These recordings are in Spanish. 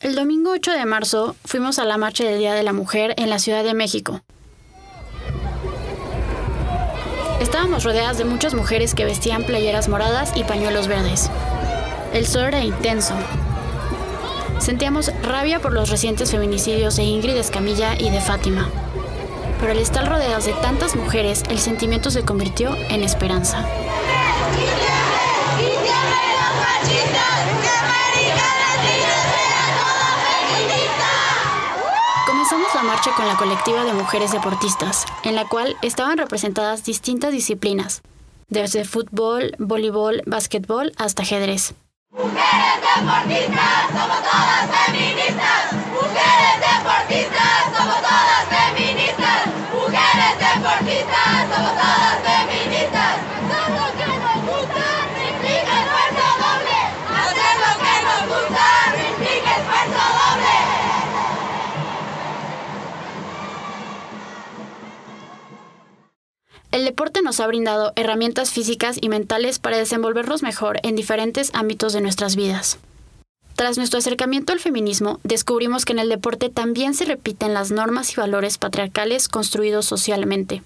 El domingo 8 de marzo fuimos a la marcha del Día de la Mujer en la Ciudad de México. Estábamos rodeadas de muchas mujeres que vestían playeras moradas y pañuelos verdes. El sol era intenso. Sentíamos rabia por los recientes feminicidios de Ingrid Escamilla y de Fátima. Pero al estar rodeadas de tantas mujeres, el sentimiento se convirtió en esperanza. Comenzamos la marcha con la colectiva de mujeres deportistas, en la cual estaban representadas distintas disciplinas, desde fútbol, voleibol, básquetbol hasta ajedrez. Mujeres deportistas, somos todas feministas. Mujeres deportistas, somos todas feministas. Mujeres deportistas, somos todas feministas. El deporte nos ha brindado herramientas físicas y mentales para desenvolvernos mejor en diferentes ámbitos de nuestras vidas. Tras nuestro acercamiento al feminismo, descubrimos que en el deporte también se repiten las normas y valores patriarcales construidos socialmente.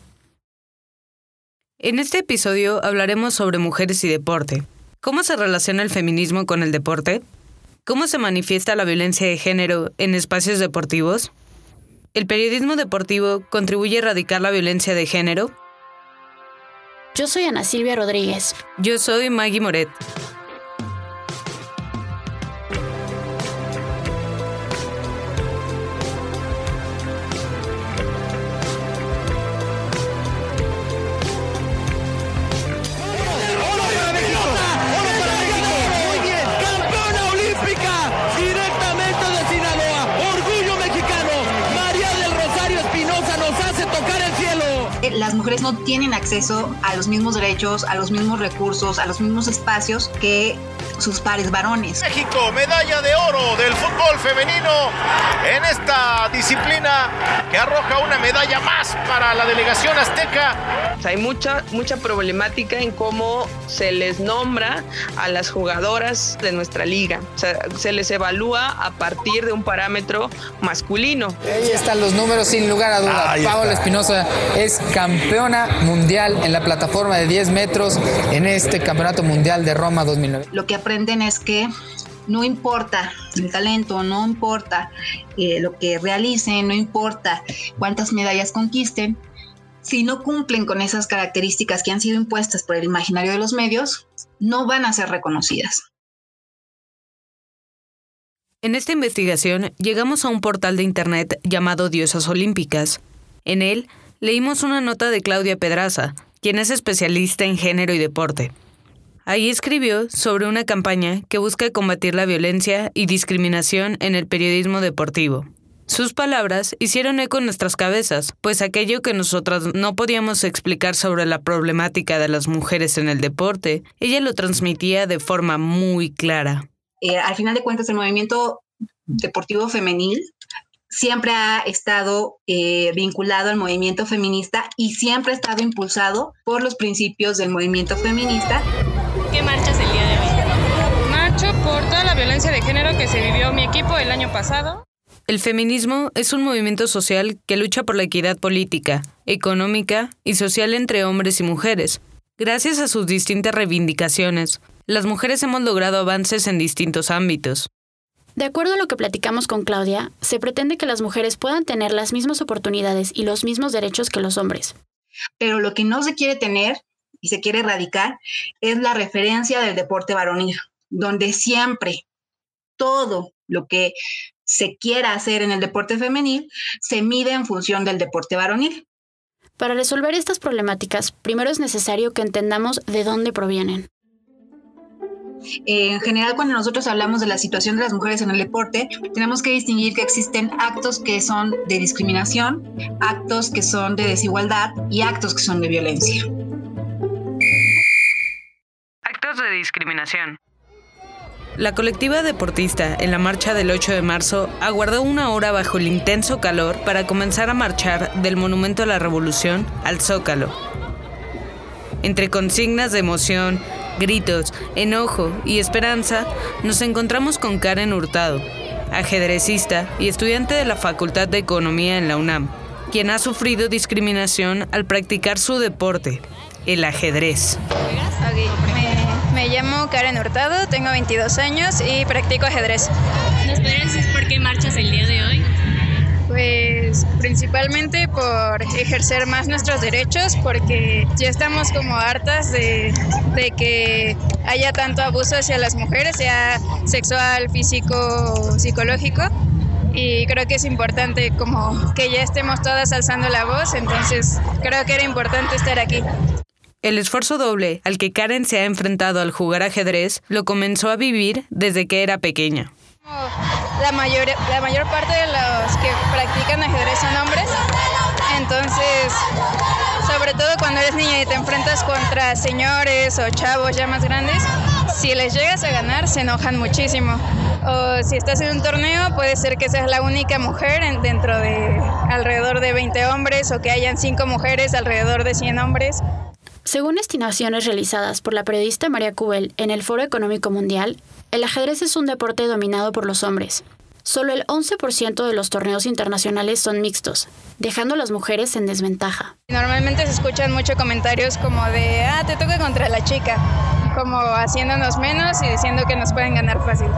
En este episodio hablaremos sobre mujeres y deporte. ¿Cómo se relaciona el feminismo con el deporte? ¿Cómo se manifiesta la violencia de género en espacios deportivos? ¿El periodismo deportivo contribuye a erradicar la violencia de género? Yo soy Ana Silvia Rodríguez. Yo soy Maggie Moret. Las mujeres no tienen acceso a los mismos derechos, a los mismos recursos, a los mismos espacios que sus pares varones. México, medalla de oro del fútbol femenino en esta disciplina que arroja una medalla más para la delegación azteca. Hay mucha, mucha problemática en cómo se les nombra a las jugadoras de nuestra liga. O sea, se les evalúa a partir de un parámetro masculino. Ahí están los números sin lugar a dudas. Ahí Paola está. Espinosa es campeona mundial en la plataforma de 10 metros en este Campeonato Mundial de Roma 2009. Lo que aprenden es que no importa el talento, no importa eh, lo que realicen, no importa cuántas medallas conquisten, si no cumplen con esas características que han sido impuestas por el imaginario de los medios, no van a ser reconocidas. En esta investigación llegamos a un portal de internet llamado Diosas Olímpicas. En él leímos una nota de Claudia Pedraza, quien es especialista en género y deporte. Ahí escribió sobre una campaña que busca combatir la violencia y discriminación en el periodismo deportivo. Sus palabras hicieron eco en nuestras cabezas, pues aquello que nosotras no podíamos explicar sobre la problemática de las mujeres en el deporte, ella lo transmitía de forma muy clara. Eh, al final de cuentas, el movimiento deportivo femenil siempre ha estado eh, vinculado al movimiento feminista y siempre ha estado impulsado por los principios del movimiento feminista. ¿Qué marchas el día de hoy? Marcho por toda la violencia de género que se vivió mi equipo el año pasado. El feminismo es un movimiento social que lucha por la equidad política, económica y social entre hombres y mujeres. Gracias a sus distintas reivindicaciones, las mujeres hemos logrado avances en distintos ámbitos. De acuerdo a lo que platicamos con Claudia, se pretende que las mujeres puedan tener las mismas oportunidades y los mismos derechos que los hombres. Pero lo que no se quiere tener y se quiere erradicar es la referencia del deporte varonil, donde siempre todo lo que se quiera hacer en el deporte femenil se mide en función del deporte varonil. Para resolver estas problemáticas, primero es necesario que entendamos de dónde provienen. En general, cuando nosotros hablamos de la situación de las mujeres en el deporte, tenemos que distinguir que existen actos que son de discriminación, actos que son de desigualdad y actos que son de violencia. De discriminación. La colectiva deportista en la marcha del 8 de marzo aguardó una hora bajo el intenso calor para comenzar a marchar del Monumento a la Revolución al Zócalo. Entre consignas de emoción, gritos, enojo y esperanza, nos encontramos con Karen Hurtado, ajedrecista y estudiante de la Facultad de Economía en la UNAM, quien ha sufrido discriminación al practicar su deporte, el ajedrez. Me, me llamo Karen Hurtado, tengo 22 años y practico ajedrez. ¿Nos podrías decir por qué marchas el día de hoy? Pues principalmente por ejercer más nuestros derechos, porque ya estamos como hartas de, de, que haya tanto abuso hacia las mujeres, sea sexual, físico, psicológico. Y creo que es importante como que ya estemos todas alzando la voz, entonces creo que era importante estar aquí. El esfuerzo doble al que Karen se ha enfrentado al jugar ajedrez lo comenzó a vivir desde que era pequeña. La mayor, la mayor parte de los que practican ajedrez son hombres, entonces, sobre todo cuando eres niña y te enfrentas contra señores o chavos ya más grandes, si les llegas a ganar se enojan muchísimo. O si estás en un torneo, puede ser que seas la única mujer dentro de alrededor de 20 hombres o que hayan 5 mujeres alrededor de 100 hombres. Según estimaciones realizadas por la periodista María Cubel en el Foro Económico Mundial, el ajedrez es un deporte dominado por los hombres. Solo el 11% de los torneos internacionales son mixtos, dejando a las mujeres en desventaja. Normalmente se escuchan muchos comentarios como de, ah, te toca contra la chica, como haciéndonos menos y diciendo que nos pueden ganar fácil.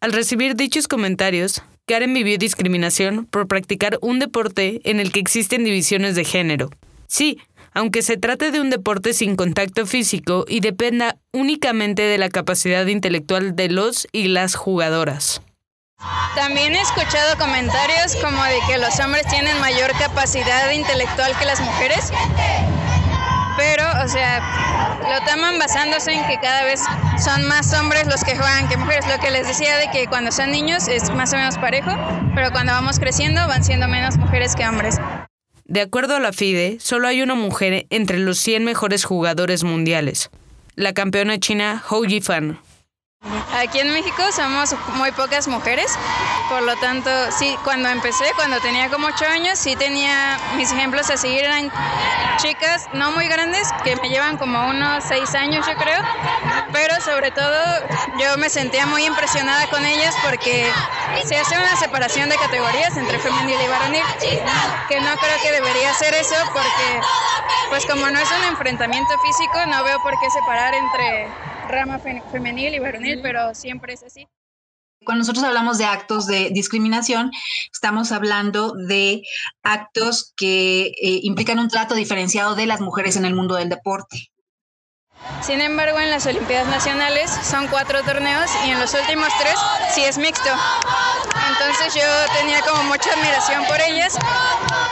Al recibir dichos comentarios, Karen vivió discriminación por practicar un deporte en el que existen divisiones de género. Sí, aunque se trate de un deporte sin contacto físico y dependa únicamente de la capacidad intelectual de los y las jugadoras. También he escuchado comentarios como de que los hombres tienen mayor capacidad intelectual que las mujeres, pero, o sea, lo toman basándose en que cada vez son más hombres los que juegan que mujeres. Lo que les decía de que cuando son niños es más o menos parejo, pero cuando vamos creciendo van siendo menos mujeres que hombres. De acuerdo a la FIDE, solo hay una mujer entre los 100 mejores jugadores mundiales, la campeona china Hou Yifan. Aquí en México somos muy pocas mujeres, por lo tanto, sí, cuando empecé, cuando tenía como 8 años, sí tenía mis ejemplos a seguir, eran chicas no muy grandes, que me llevan como unos 6 años yo creo, pero sobre todo yo me sentía muy impresionada con ellas porque se hace una separación de categorías entre femenil y varonil, que no creo que debería ser eso porque pues como no es un enfrentamiento físico, no veo por qué separar entre rama femenil y varonil, pero siempre es así. Cuando nosotros hablamos de actos de discriminación, estamos hablando de actos que eh, implican un trato diferenciado de las mujeres en el mundo del deporte. Sin embargo, en las Olimpiadas Nacionales son cuatro torneos y en los últimos tres sí es mixto. Entonces yo tenía como mucha admiración por ellas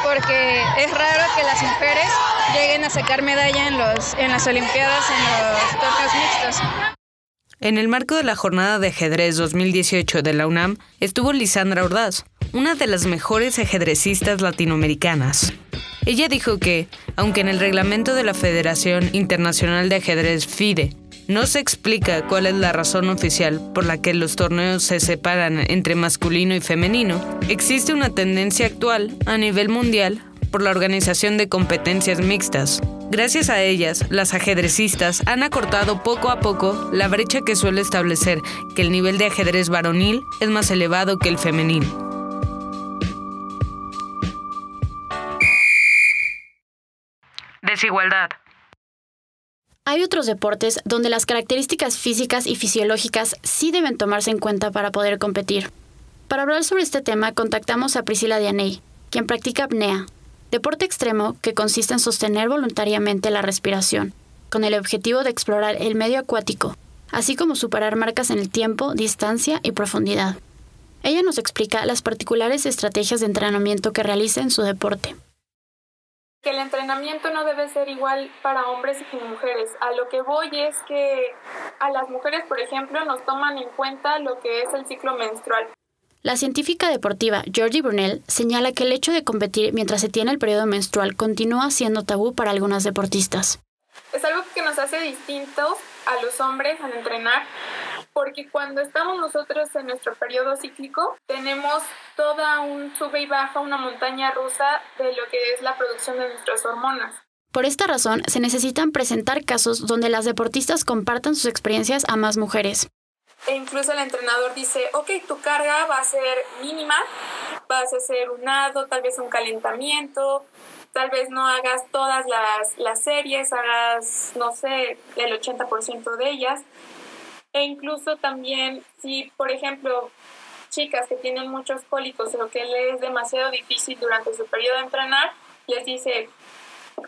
porque es raro que las mujeres lleguen a sacar medalla en, los, en las Olimpiadas en los torneos mixtos. En el marco de la jornada de ajedrez 2018 de la UNAM estuvo Lisandra Ordaz, una de las mejores ajedrecistas latinoamericanas. Ella dijo que, aunque en el reglamento de la Federación Internacional de Ajedrez FIDE no se explica cuál es la razón oficial por la que los torneos se separan entre masculino y femenino, existe una tendencia actual a nivel mundial por la organización de competencias mixtas. Gracias a ellas, las ajedrecistas han acortado poco a poco la brecha que suele establecer que el nivel de ajedrez varonil es más elevado que el femenil. Desigualdad. Hay otros deportes donde las características físicas y fisiológicas sí deben tomarse en cuenta para poder competir. Para hablar sobre este tema contactamos a Priscila Dianey, quien practica apnea, deporte extremo que consiste en sostener voluntariamente la respiración, con el objetivo de explorar el medio acuático, así como superar marcas en el tiempo, distancia y profundidad. Ella nos explica las particulares estrategias de entrenamiento que realiza en su deporte que el entrenamiento no debe ser igual para hombres y mujeres. A lo que voy es que a las mujeres, por ejemplo, nos toman en cuenta lo que es el ciclo menstrual. La científica deportiva Georgie Brunel señala que el hecho de competir mientras se tiene el periodo menstrual continúa siendo tabú para algunas deportistas. Es algo que nos hace distintos a los hombres al entrenar porque cuando estamos nosotros en nuestro periodo cíclico, tenemos toda un sube y baja, una montaña rusa de lo que es la producción de nuestras hormonas. Por esta razón, se necesitan presentar casos donde las deportistas compartan sus experiencias a más mujeres. E incluso el entrenador dice, ok, tu carga va a ser mínima, vas a hacer un nado, tal vez un calentamiento, tal vez no hagas todas las, las series, hagas, no sé, el 80% de ellas. E incluso también si, por ejemplo, chicas que tienen muchos cólicos o que les es demasiado difícil durante su periodo de entrenar, les dice,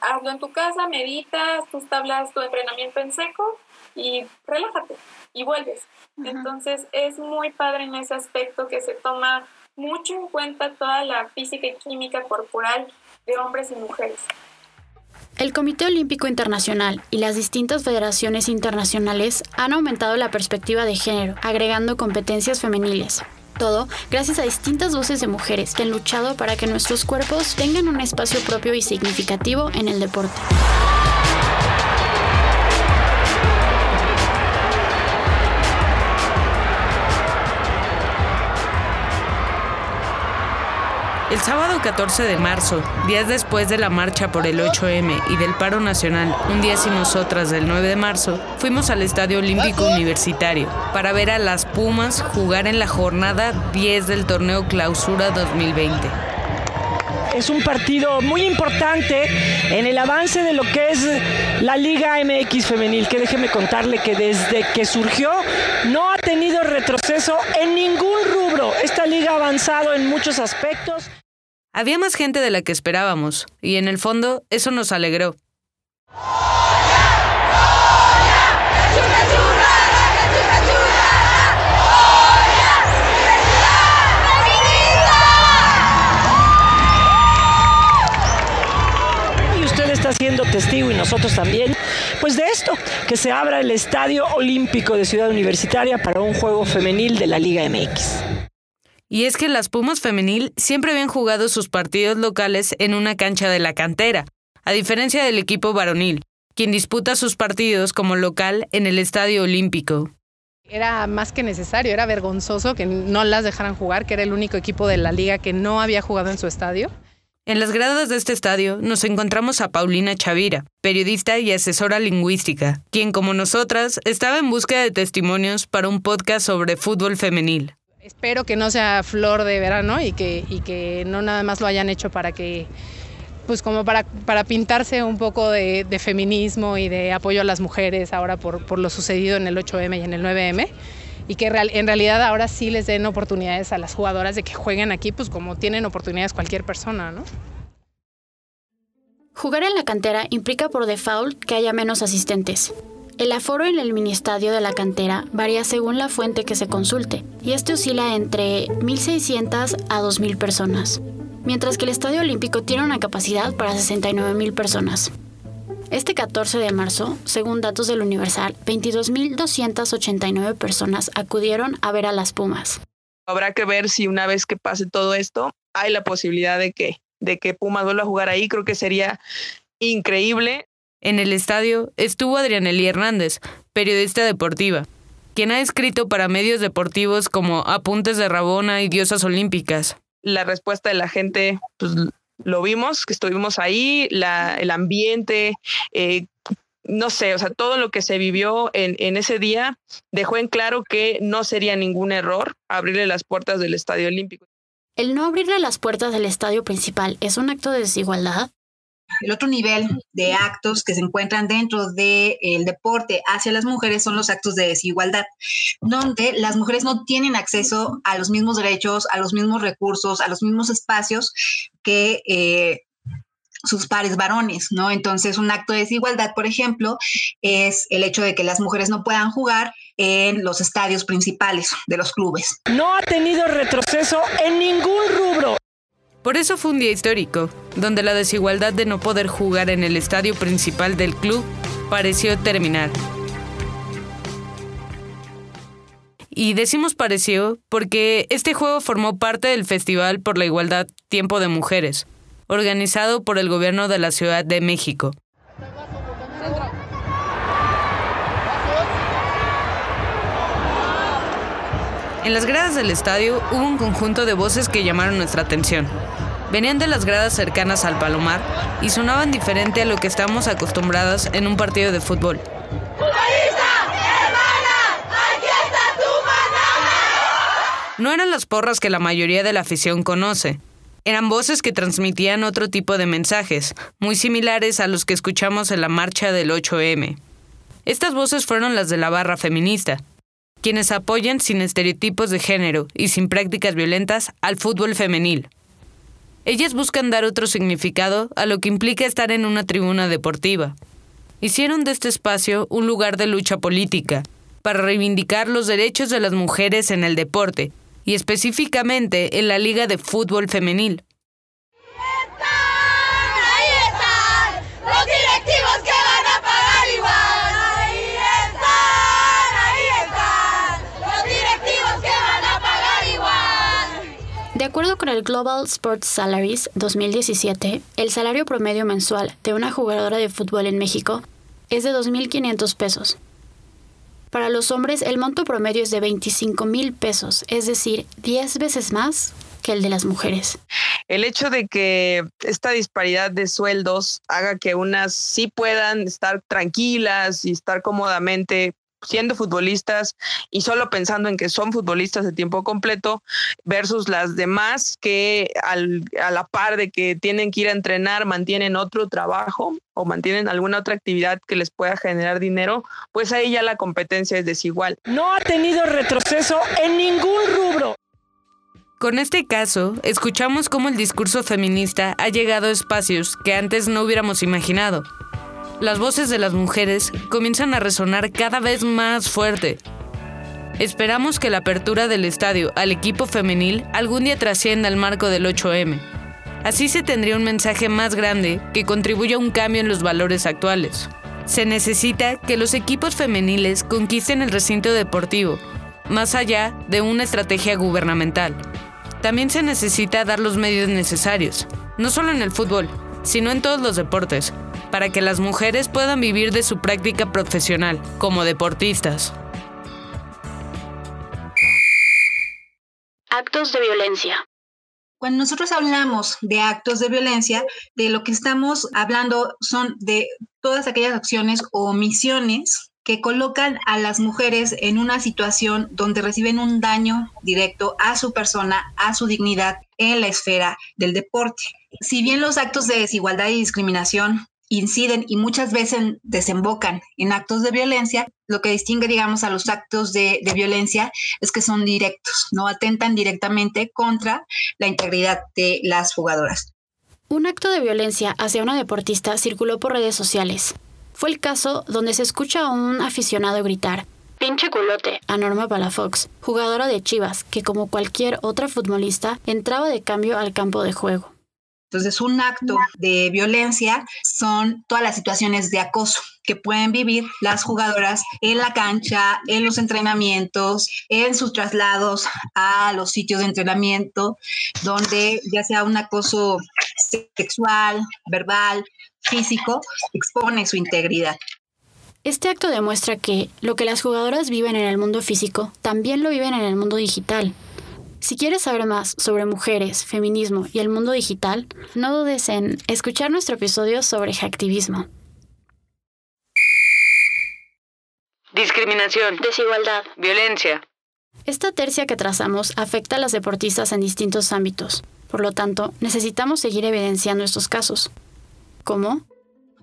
hazlo en tu casa, meditas, tus tablas tu entrenamiento en seco y relájate y vuelves. Entonces es muy padre en ese aspecto que se toma mucho en cuenta toda la física y química corporal de hombres y mujeres. El Comité Olímpico Internacional y las distintas federaciones internacionales han aumentado la perspectiva de género, agregando competencias femeniles. Todo gracias a distintas voces de mujeres que han luchado para que nuestros cuerpos tengan un espacio propio y significativo en el deporte. El sábado 14 de marzo, días después de la marcha por el 8M y del paro nacional, un día sin nosotras del 9 de marzo, fuimos al Estadio Olímpico Universitario para ver a las Pumas jugar en la jornada 10 del torneo Clausura 2020 es un partido muy importante en el avance de lo que es la Liga MX femenil, que déjeme contarle que desde que surgió no ha tenido retroceso en ningún rubro. Esta liga ha avanzado en muchos aspectos. Había más gente de la que esperábamos, y en el fondo eso nos alegró. Y usted está siendo testigo y nosotros también, pues de esto, que se abra el Estadio Olímpico de Ciudad Universitaria para un juego femenil de la Liga MX. Y es que las Pumas femenil siempre habían jugado sus partidos locales en una cancha de la cantera, a diferencia del equipo varonil, quien disputa sus partidos como local en el Estadio Olímpico. Era más que necesario, era vergonzoso que no las dejaran jugar, que era el único equipo de la liga que no había jugado en su estadio. En las gradas de este estadio nos encontramos a Paulina Chavira, periodista y asesora lingüística, quien como nosotras estaba en búsqueda de testimonios para un podcast sobre fútbol femenil. Espero que no sea flor de verano y que, y que no nada más lo hayan hecho para que, pues como para, para pintarse un poco de, de feminismo y de apoyo a las mujeres ahora por, por lo sucedido en el 8M y en el 9M y que real, en realidad ahora sí les den oportunidades a las jugadoras de que jueguen aquí, pues como tienen oportunidades cualquier persona, ¿no? Jugar en la cantera implica por default que haya menos asistentes. El aforo en el ministadio de la cantera varía según la fuente que se consulte, y este oscila entre 1.600 a 2.000 personas, mientras que el Estadio Olímpico tiene una capacidad para 69.000 personas. Este 14 de marzo, según datos del Universal, 22.289 personas acudieron a ver a las Pumas. Habrá que ver si una vez que pase todo esto, hay la posibilidad de que, de que Pumas vuelva a jugar ahí. Creo que sería increíble. En el estadio estuvo Adrianely Hernández, periodista deportiva, quien ha escrito para medios deportivos como Apuntes de Rabona y Diosas Olímpicas. La respuesta de la gente, pues lo vimos, que estuvimos ahí, la, el ambiente, eh, no sé, o sea, todo lo que se vivió en, en, ese día dejó en claro que no sería ningún error abrirle las puertas del Estadio Olímpico. ¿El no abrirle las puertas del estadio principal es un acto de desigualdad? El otro nivel de actos que se encuentran dentro del de deporte hacia las mujeres son los actos de desigualdad, donde las mujeres no tienen acceso a los mismos derechos, a los mismos recursos, a los mismos espacios que eh, sus pares varones, ¿no? Entonces, un acto de desigualdad, por ejemplo, es el hecho de que las mujeres no puedan jugar en los estadios principales de los clubes. No ha tenido retroceso en ningún rubro. Por eso fue un día histórico, donde la desigualdad de no poder jugar en el estadio principal del club pareció terminar. Y decimos pareció porque este juego formó parte del Festival por la Igualdad Tiempo de Mujeres, organizado por el gobierno de la Ciudad de México. En las gradas del estadio hubo un conjunto de voces que llamaron nuestra atención. Venían de las gradas cercanas al Palomar y sonaban diferente a lo que estamos acostumbradas en un partido de fútbol. ¡Futbolista, hermana! ¡Aquí está tu No eran las porras que la mayoría de la afición conoce. Eran voces que transmitían otro tipo de mensajes, muy similares a los que escuchamos en la marcha del 8M. Estas voces fueron las de la barra feminista, quienes apoyan sin estereotipos de género y sin prácticas violentas al fútbol femenil. Ellas buscan dar otro significado a lo que implica estar en una tribuna deportiva. Hicieron de este espacio un lugar de lucha política, para reivindicar los derechos de las mujeres en el deporte, y específicamente en la Liga de Fútbol Femenil. Acuerdo con el Global Sports Salaries 2017, el salario promedio mensual de una jugadora de fútbol en México es de 2.500 pesos. Para los hombres el monto promedio es de 25 mil pesos, es decir, 10 veces más que el de las mujeres. El hecho de que esta disparidad de sueldos haga que unas sí puedan estar tranquilas y estar cómodamente siendo futbolistas y solo pensando en que son futbolistas de tiempo completo versus las demás que al, a la par de que tienen que ir a entrenar mantienen otro trabajo o mantienen alguna otra actividad que les pueda generar dinero, pues ahí ya la competencia es desigual. No ha tenido retroceso en ningún rubro. Con este caso, escuchamos cómo el discurso feminista ha llegado a espacios que antes no hubiéramos imaginado. Las voces de las mujeres comienzan a resonar cada vez más fuerte. Esperamos que la apertura del estadio al equipo femenil algún día trascienda el marco del 8M. Así se tendría un mensaje más grande que contribuya a un cambio en los valores actuales. Se necesita que los equipos femeniles conquisten el recinto deportivo, más allá de una estrategia gubernamental. También se necesita dar los medios necesarios, no solo en el fútbol, sino en todos los deportes, para que las mujeres puedan vivir de su práctica profesional como deportistas. Actos de violencia. Cuando nosotros hablamos de actos de violencia, de lo que estamos hablando son de todas aquellas acciones o omisiones que colocan a las mujeres en una situación donde reciben un daño directo a su persona, a su dignidad en la esfera del deporte. Si bien los actos de desigualdad y discriminación inciden y muchas veces desembocan en actos de violencia, lo que distingue, digamos, a los actos de, violencia es que son directos, no atentan directamente contra la integridad de las jugadoras. Un acto de violencia hacia una deportista circuló por redes sociales. Fue el caso donde se escucha a un aficionado gritar, pinche culote, a Norma Palafox, jugadora de Chivas, que como cualquier otra futbolista entraba de cambio al campo de juego. Entonces, un acto de violencia son todas las situaciones de acoso que pueden vivir las jugadoras en la cancha, en los entrenamientos, en sus traslados a los sitios de entrenamiento, donde ya sea un acoso sexual, verbal, físico, expone su integridad. Este acto demuestra que lo que las jugadoras viven en el mundo físico, también lo viven en el mundo digital. Si quieres saber más sobre mujeres, feminismo y el mundo digital, no dudes en escuchar nuestro episodio sobre hacktivismo. Discriminación, desigualdad, violencia. Esta tercia que trazamos afecta a las deportistas en distintos ámbitos. Por lo tanto, necesitamos seguir evidenciando estos casos. ¿Cómo?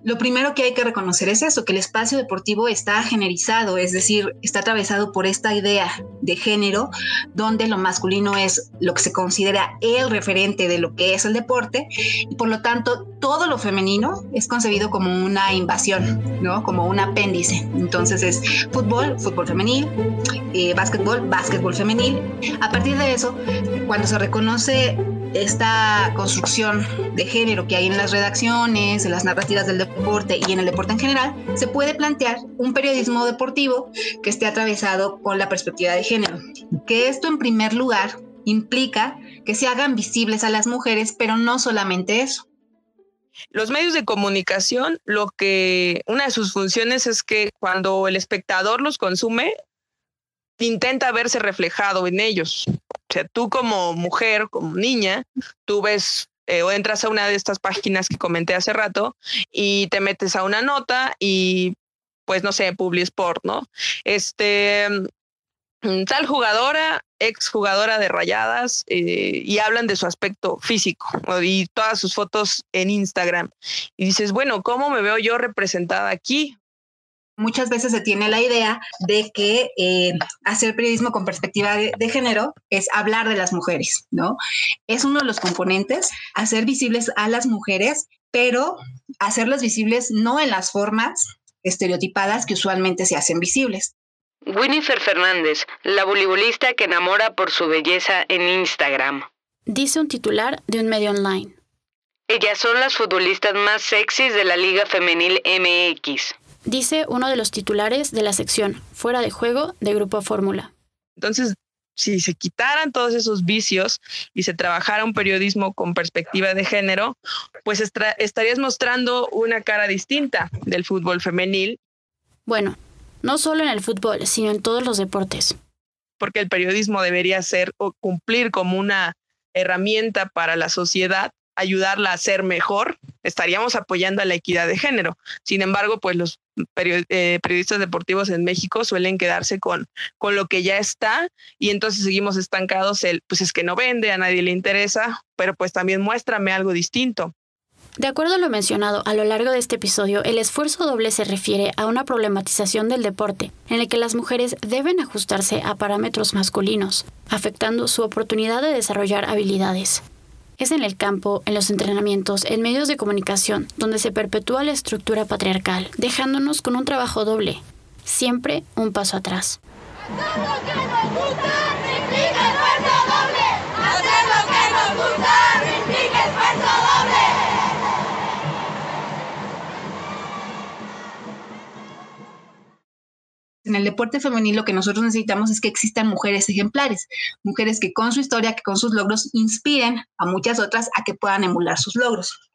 Lo primero que hay que reconocer es eso, que el espacio deportivo está generizado, es decir, está atravesado por esta idea de género, donde lo masculino es lo que se considera el referente de lo que es el deporte, y por lo tanto todo lo femenino es concebido como una invasión, ¿no? Como un apéndice. Entonces es fútbol, fútbol femenil, eh, básquetbol, básquetbol femenil. A partir de eso, cuando se reconoce esta construcción de género que hay en las redacciones, en las narrativas del deporte y en el deporte en general, se puede plantear un periodismo deportivo que esté atravesado con la perspectiva de género. Que esto en primer lugar implica que se hagan visibles a las mujeres, pero no solamente eso. Los medios de comunicación, lo que una de sus funciones es que cuando el espectador los consume, intenta verse reflejado en ellos. Sea, tú como mujer, como niña, tú ves eh, o entras a una de estas páginas que comenté hace rato y te metes a una nota y pues no sé, Publisport, ¿no? Este, mm, tal jugadora, ex jugadora de rayadas, eh, y hablan de su aspecto físico y todas sus fotos en Instagram. Y dices, bueno, ¿cómo me veo yo representada aquí? Muchas veces se tiene la idea de que eh, hacer periodismo con perspectiva de, de, género es hablar de las mujeres, ¿no? Es uno de los componentes, hacer visibles a las mujeres, pero hacerlas visibles no en las formas estereotipadas que usualmente se hacen visibles. Winifred Fernández, la voleibolista que enamora por su belleza en Instagram. Dice un titular de un medio online. Ellas son las futbolistas más sexys de la Liga Femenil MX. Dice uno de los titulares de la sección Fuera de juego de Grupo Fórmula. Entonces, si se quitaran todos esos vicios y se trabajara un periodismo con perspectiva de género, pues estarías mostrando una cara distinta del fútbol femenil. Bueno, no solo en el fútbol, sino en todos los deportes. Porque el periodismo debería ser o cumplir como una herramienta para la sociedad, ayudarla a ser mejor, estaríamos apoyando a la equidad de género. Sin embargo, pues los eh, periodistas deportivos en México suelen quedarse con, con lo que ya está y entonces seguimos estancados, el, pues es que no vende, a nadie le interesa, pero pues también muéstrame algo distinto. De acuerdo a lo mencionado a lo largo de este episodio, el esfuerzo doble se refiere a una problematización del deporte, en el que las mujeres deben ajustarse a parámetros masculinos, afectando su oportunidad de desarrollar habilidades. En el campo, en los entrenamientos, en medios de comunicación, donde se perpetúa la estructura patriarcal, dejándonos con un trabajo doble, siempre un paso atrás. En el deporte femenil lo que nosotros necesitamos es que existan mujeres ejemplares, mujeres que con su historia, que con sus logros inspiren a muchas otras a que puedan emular sus logros.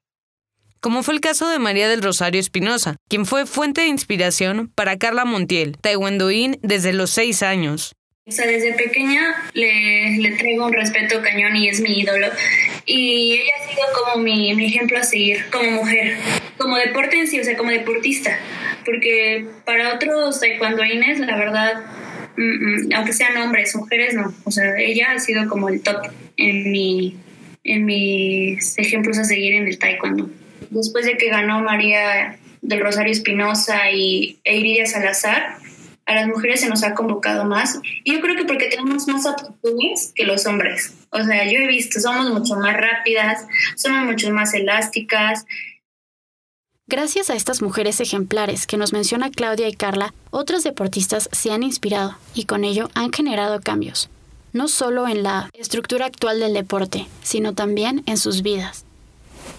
Como fue el caso de María del Rosario Espinosa, quien fue fuente de inspiración para Carla Montiel, taekwondoín desde los seis años. O sea, desde pequeña le, le, traigo un respeto cañón y es mi ídolo. Y ella ha sido como mi, mi ejemplo a seguir como mujer, como deporte en sí, o sea, como deportista porque para otros taekwondoines, la verdad, mm, mm, aunque sean hombres, mujeres, no. O sea, ella ha sido como el top en, mi, en mis ejemplos a seguir en el taekwondo. Después de que ganó María del Rosario Espinosa y e Salazar, a las mujeres se nos ha convocado más. Y yo creo que porque tenemos más aptitudes que los hombres. O sea, yo he visto, somos mucho más rápidas, somos mucho más elásticas, Gracias a estas mujeres ejemplares que nos menciona Claudia y Carla, otros deportistas se han inspirado y con ello han generado cambios, no solo en la estructura actual del deporte, sino también en sus vidas.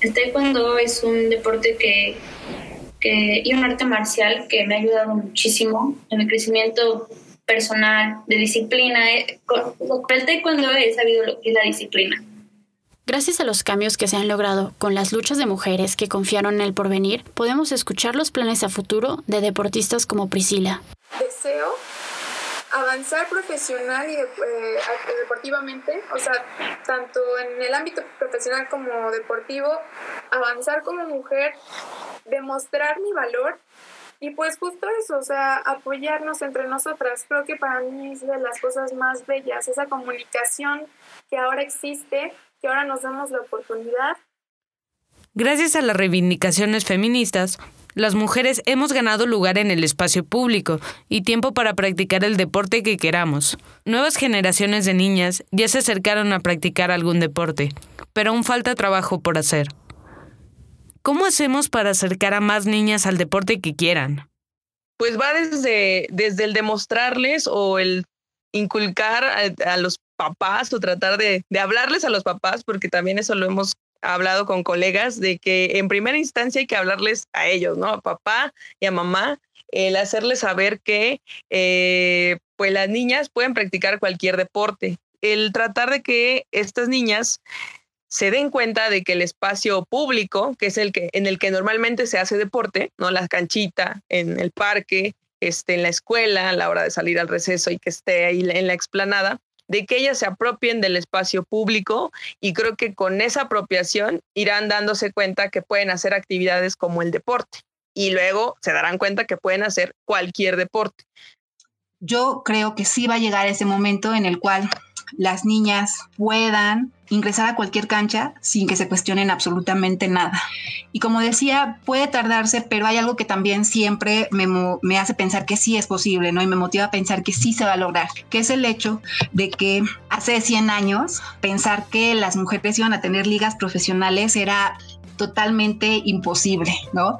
El taekwondo es un deporte que, y un arte marcial que me ha ayudado muchísimo en mi crecimiento personal, de disciplina. Eh, con, el taekwondo he sabido lo que es la disciplina Gracias a los cambios que se han logrado con las luchas de mujeres que confiaron en el porvenir, podemos escuchar los planes a futuro de deportistas como Priscila. Deseo avanzar profesional y eh, deportivamente, o sea, tanto en el ámbito profesional como deportivo, avanzar como mujer, demostrar mi valor y pues justo eso, o sea, apoyarnos entre nosotras. Creo que para mí es de las cosas más bellas, esa comunicación que ahora existe que ahora nos damos la oportunidad. Gracias a las reivindicaciones feministas, las mujeres hemos ganado lugar en el espacio público y tiempo para practicar el deporte que queramos. Nuevas generaciones de niñas ya se acercaron a practicar algún deporte, pero aún falta trabajo por hacer. ¿Cómo hacemos para acercar a más niñas al deporte que quieran? Pues va desde, desde el demostrarles o el inculcar a, los papás o tratar de, de hablarles a los papás, porque también eso lo hemos hablado con colegas, de que en primera instancia hay que hablarles a ellos, ¿no? A papá y a mamá, el hacerles saber que eh, pues las niñas pueden practicar cualquier deporte, el tratar de que estas niñas se den cuenta de que el espacio público, que es el que en el que normalmente se hace deporte, no la canchita, en el parque, este, en la escuela, a la hora de salir al receso y que esté ahí en la explanada, de que ellas se apropien del espacio público y creo que con esa apropiación irán dándose cuenta que pueden hacer actividades como el deporte y luego se darán cuenta que pueden hacer cualquier deporte. yo creo que sí va a llegar ese momento en el cual las niñas puedan ingresar a cualquier cancha sin que se cuestionen absolutamente nada. Y como decía, puede tardarse, pero hay algo que también siempre me, me, hace pensar que sí es posible, ¿no? Y me motiva a pensar que sí se va a lograr, que es el hecho de que hace 100 años pensar que las mujeres iban a tener ligas profesionales era totalmente imposible, ¿no?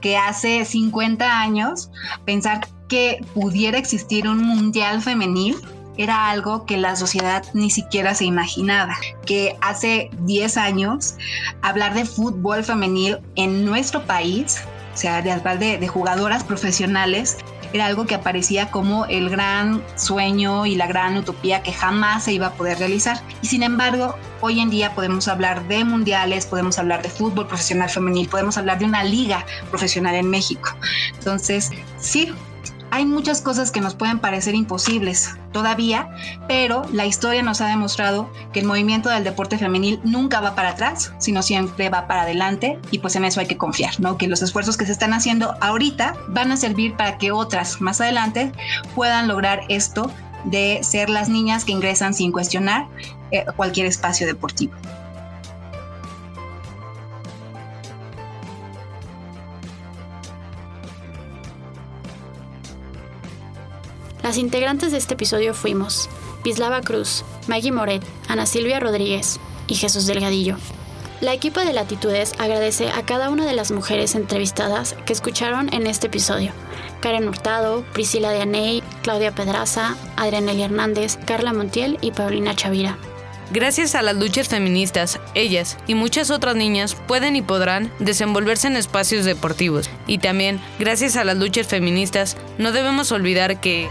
Que hace 50 años pensar que pudiera existir un mundial femenil era algo que la sociedad ni siquiera se imaginaba. Que hace 10 años hablar de fútbol femenil en nuestro país, o sea, de hablar de, de jugadoras profesionales, era algo que aparecía como el gran sueño y la gran utopía que jamás se iba a poder realizar. Y sin embargo, hoy en día podemos hablar de mundiales, podemos hablar de fútbol profesional femenil, podemos hablar de una liga profesional en México. Entonces, sí, hay muchas cosas que nos pueden parecer imposibles todavía, pero la historia nos ha demostrado que el movimiento del deporte femenil nunca va para atrás, sino siempre va para adelante y pues en eso hay que confiar, ¿no? Que los esfuerzos que se están haciendo ahorita van a servir para que otras más adelante puedan lograr esto de ser las niñas que ingresan sin cuestionar eh, cualquier espacio deportivo. Las integrantes de este episodio fuimos Pislava Cruz, Maggie Moret, Ana Silvia Rodríguez y Jesús Delgadillo. La equipa de Latitudes agradece a cada una de las mujeres entrevistadas que escucharon en este episodio. Karen Hurtado, Priscila Dianey, Claudia Pedraza, Adrianely Hernández, Carla Montiel y Paulina Chavira. Gracias a las luchas feministas, ellas y muchas otras niñas pueden y podrán desenvolverse en espacios deportivos. Y también, gracias a las luchas feministas, no debemos olvidar que...